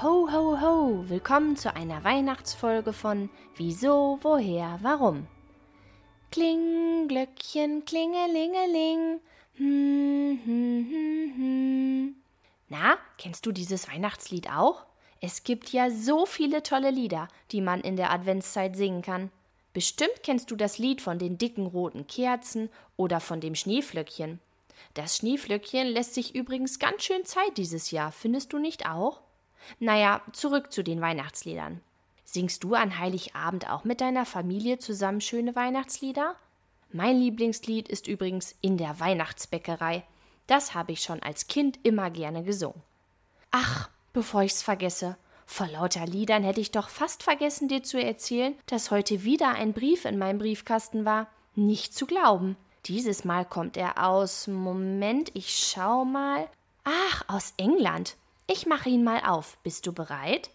Ho, ho, ho! Willkommen zu einer Weihnachtsfolge von Wieso, Woher, Warum. Kling, Glöckchen, klingelingeling. Hm, hm, hm, hm. Na, kennst du dieses Weihnachtslied auch? Es gibt ja so viele tolle Lieder, die man in der Adventszeit singen kann. Bestimmt kennst du das Lied von den dicken roten Kerzen oder von dem Schneeflöckchen. Das Schneeflöckchen lässt sich übrigens ganz schön Zeit dieses Jahr, findest du nicht auch? Naja, zurück zu den Weihnachtsliedern. Singst du an Heiligabend auch mit deiner Familie zusammen schöne Weihnachtslieder? Mein Lieblingslied ist übrigens In der Weihnachtsbäckerei. Das habe ich schon als Kind immer gerne gesungen. Ach, bevor ich's vergesse, vor lauter Liedern hätte ich doch fast vergessen, dir zu erzählen, dass heute wieder ein Brief in meinem Briefkasten war. Nicht zu glauben. Dieses Mal kommt er aus. Moment, ich schau mal. Ach, aus England. Ich mache ihn mal auf. Bist du bereit?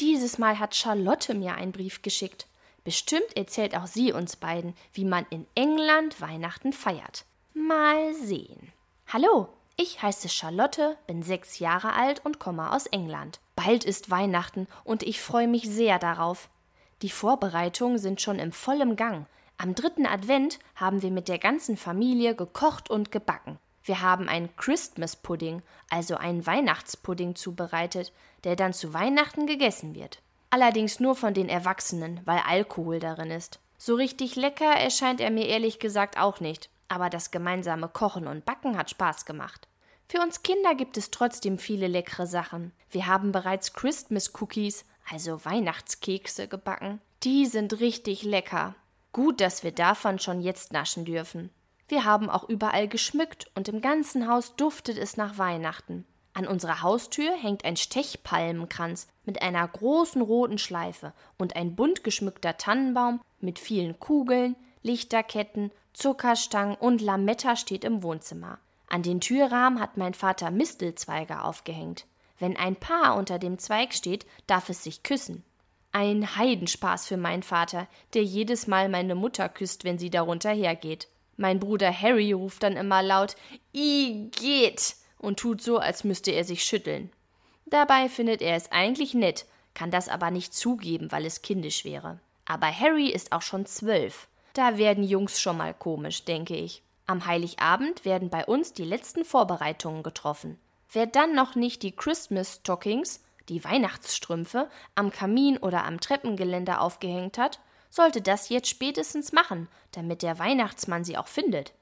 Dieses Mal hat Charlotte mir einen Brief geschickt. Bestimmt erzählt auch sie uns beiden, wie man in England Weihnachten feiert. Mal sehen. Hallo, ich heiße Charlotte, bin sechs Jahre alt und komme aus England. Bald ist Weihnachten und ich freue mich sehr darauf. Die Vorbereitungen sind schon im vollen Gang. Am dritten Advent haben wir mit der ganzen Familie gekocht und gebacken. Wir haben einen Christmas Pudding, also einen Weihnachtspudding zubereitet, der dann zu Weihnachten gegessen wird. Allerdings nur von den Erwachsenen, weil Alkohol darin ist. So richtig lecker erscheint er mir ehrlich gesagt auch nicht, aber das gemeinsame Kochen und Backen hat Spaß gemacht. Für uns Kinder gibt es trotzdem viele leckere Sachen. Wir haben bereits Christmas Cookies, also Weihnachtskekse, gebacken. Die sind richtig lecker. Gut, dass wir davon schon jetzt naschen dürfen. Wir haben auch überall geschmückt und im ganzen Haus duftet es nach Weihnachten. An unserer Haustür hängt ein Stechpalmenkranz mit einer großen roten Schleife und ein bunt geschmückter Tannenbaum mit vielen Kugeln, Lichterketten, Zuckerstangen und Lametta steht im Wohnzimmer. An den Türrahmen hat mein Vater Mistelzweige aufgehängt. Wenn ein Paar unter dem Zweig steht, darf es sich küssen. Ein Heidenspaß für meinen Vater, der jedes Mal meine Mutter küsst, wenn sie darunter hergeht. Mein Bruder Harry ruft dann immer laut I geht und tut so, als müsste er sich schütteln. Dabei findet er es eigentlich nett, kann das aber nicht zugeben, weil es kindisch wäre. Aber Harry ist auch schon zwölf. Da werden Jungs schon mal komisch, denke ich. Am Heiligabend werden bei uns die letzten Vorbereitungen getroffen. Wer dann noch nicht die Christmas Stockings, die Weihnachtsstrümpfe, am Kamin oder am Treppengeländer aufgehängt hat, sollte das jetzt spätestens machen, damit der Weihnachtsmann sie auch findet.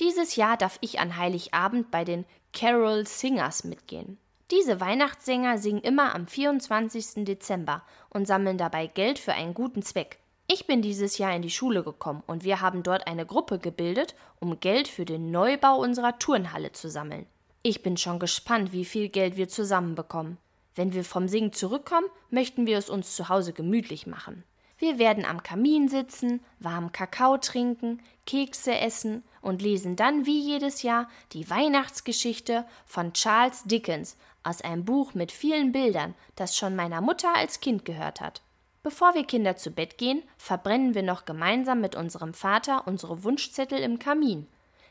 Dieses Jahr darf ich an Heiligabend bei den Carol Singers mitgehen. Diese Weihnachtssänger singen immer am 24. Dezember und sammeln dabei Geld für einen guten Zweck. Ich bin dieses Jahr in die Schule gekommen und wir haben dort eine Gruppe gebildet, um Geld für den Neubau unserer Turnhalle zu sammeln. Ich bin schon gespannt, wie viel Geld wir zusammenbekommen. Wenn wir vom Singen zurückkommen, möchten wir es uns zu Hause gemütlich machen. Wir werden am Kamin sitzen, warmen Kakao trinken, Kekse essen und lesen dann wie jedes Jahr die Weihnachtsgeschichte von Charles Dickens aus einem Buch mit vielen Bildern, das schon meiner Mutter als Kind gehört hat. Bevor wir Kinder zu Bett gehen, verbrennen wir noch gemeinsam mit unserem Vater unsere Wunschzettel im Kamin.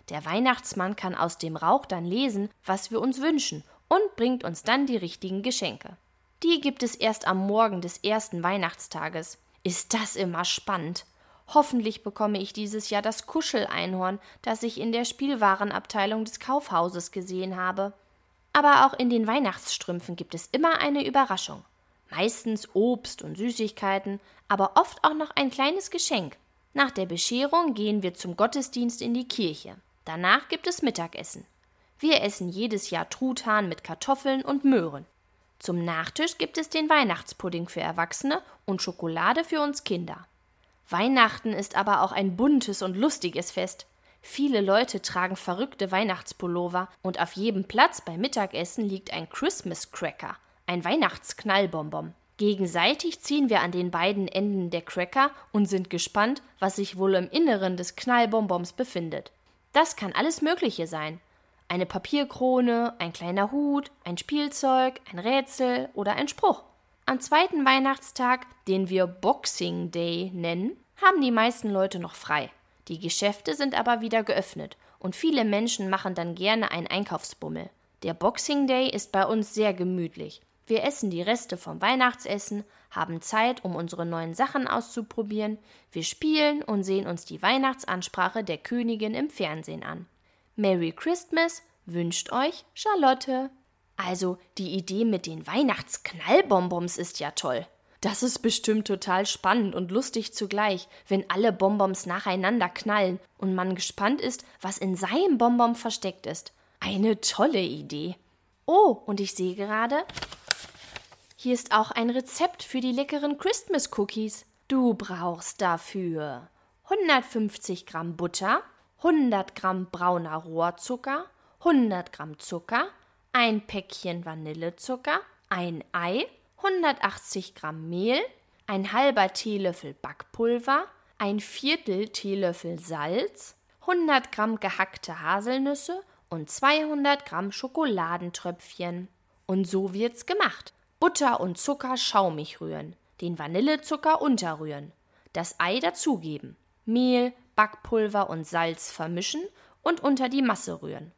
Der Weihnachtsmann kann aus dem Rauch dann lesen, was wir uns wünschen und bringt uns dann die richtigen Geschenke. Die gibt es erst am Morgen des ersten Weihnachtstages. Ist das immer spannend. Hoffentlich bekomme ich dieses Jahr das Kuscheleinhorn, das ich in der Spielwarenabteilung des Kaufhauses gesehen habe. Aber auch in den Weihnachtsstrümpfen gibt es immer eine Überraschung. Meistens Obst und Süßigkeiten, aber oft auch noch ein kleines Geschenk. Nach der Bescherung gehen wir zum Gottesdienst in die Kirche. Danach gibt es Mittagessen. Wir essen jedes Jahr Truthahn mit Kartoffeln und Möhren. Zum Nachtisch gibt es den Weihnachtspudding für Erwachsene und Schokolade für uns Kinder. Weihnachten ist aber auch ein buntes und lustiges Fest. Viele Leute tragen verrückte Weihnachtspullover und auf jedem Platz beim Mittagessen liegt ein Christmas Cracker, ein Weihnachtsknallbonbon. Gegenseitig ziehen wir an den beiden Enden der Cracker und sind gespannt, was sich wohl im Inneren des Knallbonbons befindet. Das kann alles Mögliche sein. Eine Papierkrone, ein kleiner Hut, ein Spielzeug, ein Rätsel oder ein Spruch. Am zweiten Weihnachtstag, den wir Boxing Day nennen, haben die meisten Leute noch frei. Die Geschäfte sind aber wieder geöffnet und viele Menschen machen dann gerne einen Einkaufsbummel. Der Boxing Day ist bei uns sehr gemütlich. Wir essen die Reste vom Weihnachtsessen, haben Zeit, um unsere neuen Sachen auszuprobieren, wir spielen und sehen uns die Weihnachtsansprache der Königin im Fernsehen an. Merry Christmas wünscht euch Charlotte. Also, die Idee mit den Weihnachtsknallbonbons ist ja toll. Das ist bestimmt total spannend und lustig zugleich, wenn alle Bonbons nacheinander knallen und man gespannt ist, was in seinem Bonbon versteckt ist. Eine tolle Idee. Oh, und ich sehe gerade, hier ist auch ein Rezept für die leckeren Christmas Cookies. Du brauchst dafür 150 Gramm Butter, 100 Gramm brauner Rohrzucker, 100 Gramm Zucker, ein Päckchen Vanillezucker, ein Ei, 180 Gramm Mehl, ein halber Teelöffel Backpulver, ein Viertel Teelöffel Salz, 100 Gramm gehackte Haselnüsse und 200 Gramm Schokoladentröpfchen. Und so wird's gemacht. Butter und Zucker schaumig rühren, den Vanillezucker unterrühren, das Ei dazugeben, Mehl, Backpulver und Salz vermischen und unter die Masse rühren.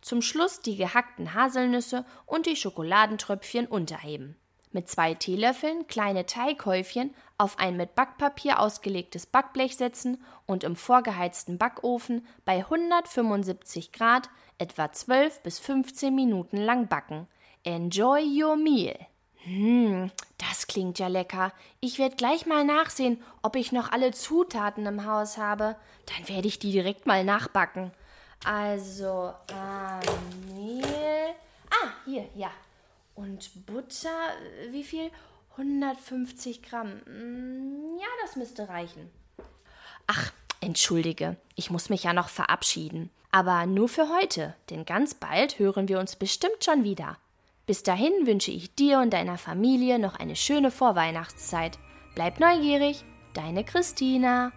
Zum Schluss die gehackten Haselnüsse und die Schokoladentröpfchen unterheben mit zwei Teelöffeln kleine Teighäufchen auf ein mit Backpapier ausgelegtes Backblech setzen und im vorgeheizten Backofen bei 175 Grad etwa 12 bis 15 Minuten lang backen. Enjoy your meal! Hm, das klingt ja lecker. Ich werde gleich mal nachsehen, ob ich noch alle Zutaten im Haus habe. Dann werde ich die direkt mal nachbacken. Also, äh, Mehl. Ah, hier, ja. Und Butter, äh, wie viel? 150 Gramm. Mm, ja, das müsste reichen. Ach, entschuldige, ich muss mich ja noch verabschieden. Aber nur für heute, denn ganz bald hören wir uns bestimmt schon wieder. Bis dahin wünsche ich dir und deiner Familie noch eine schöne Vorweihnachtszeit. Bleib neugierig, deine Christina.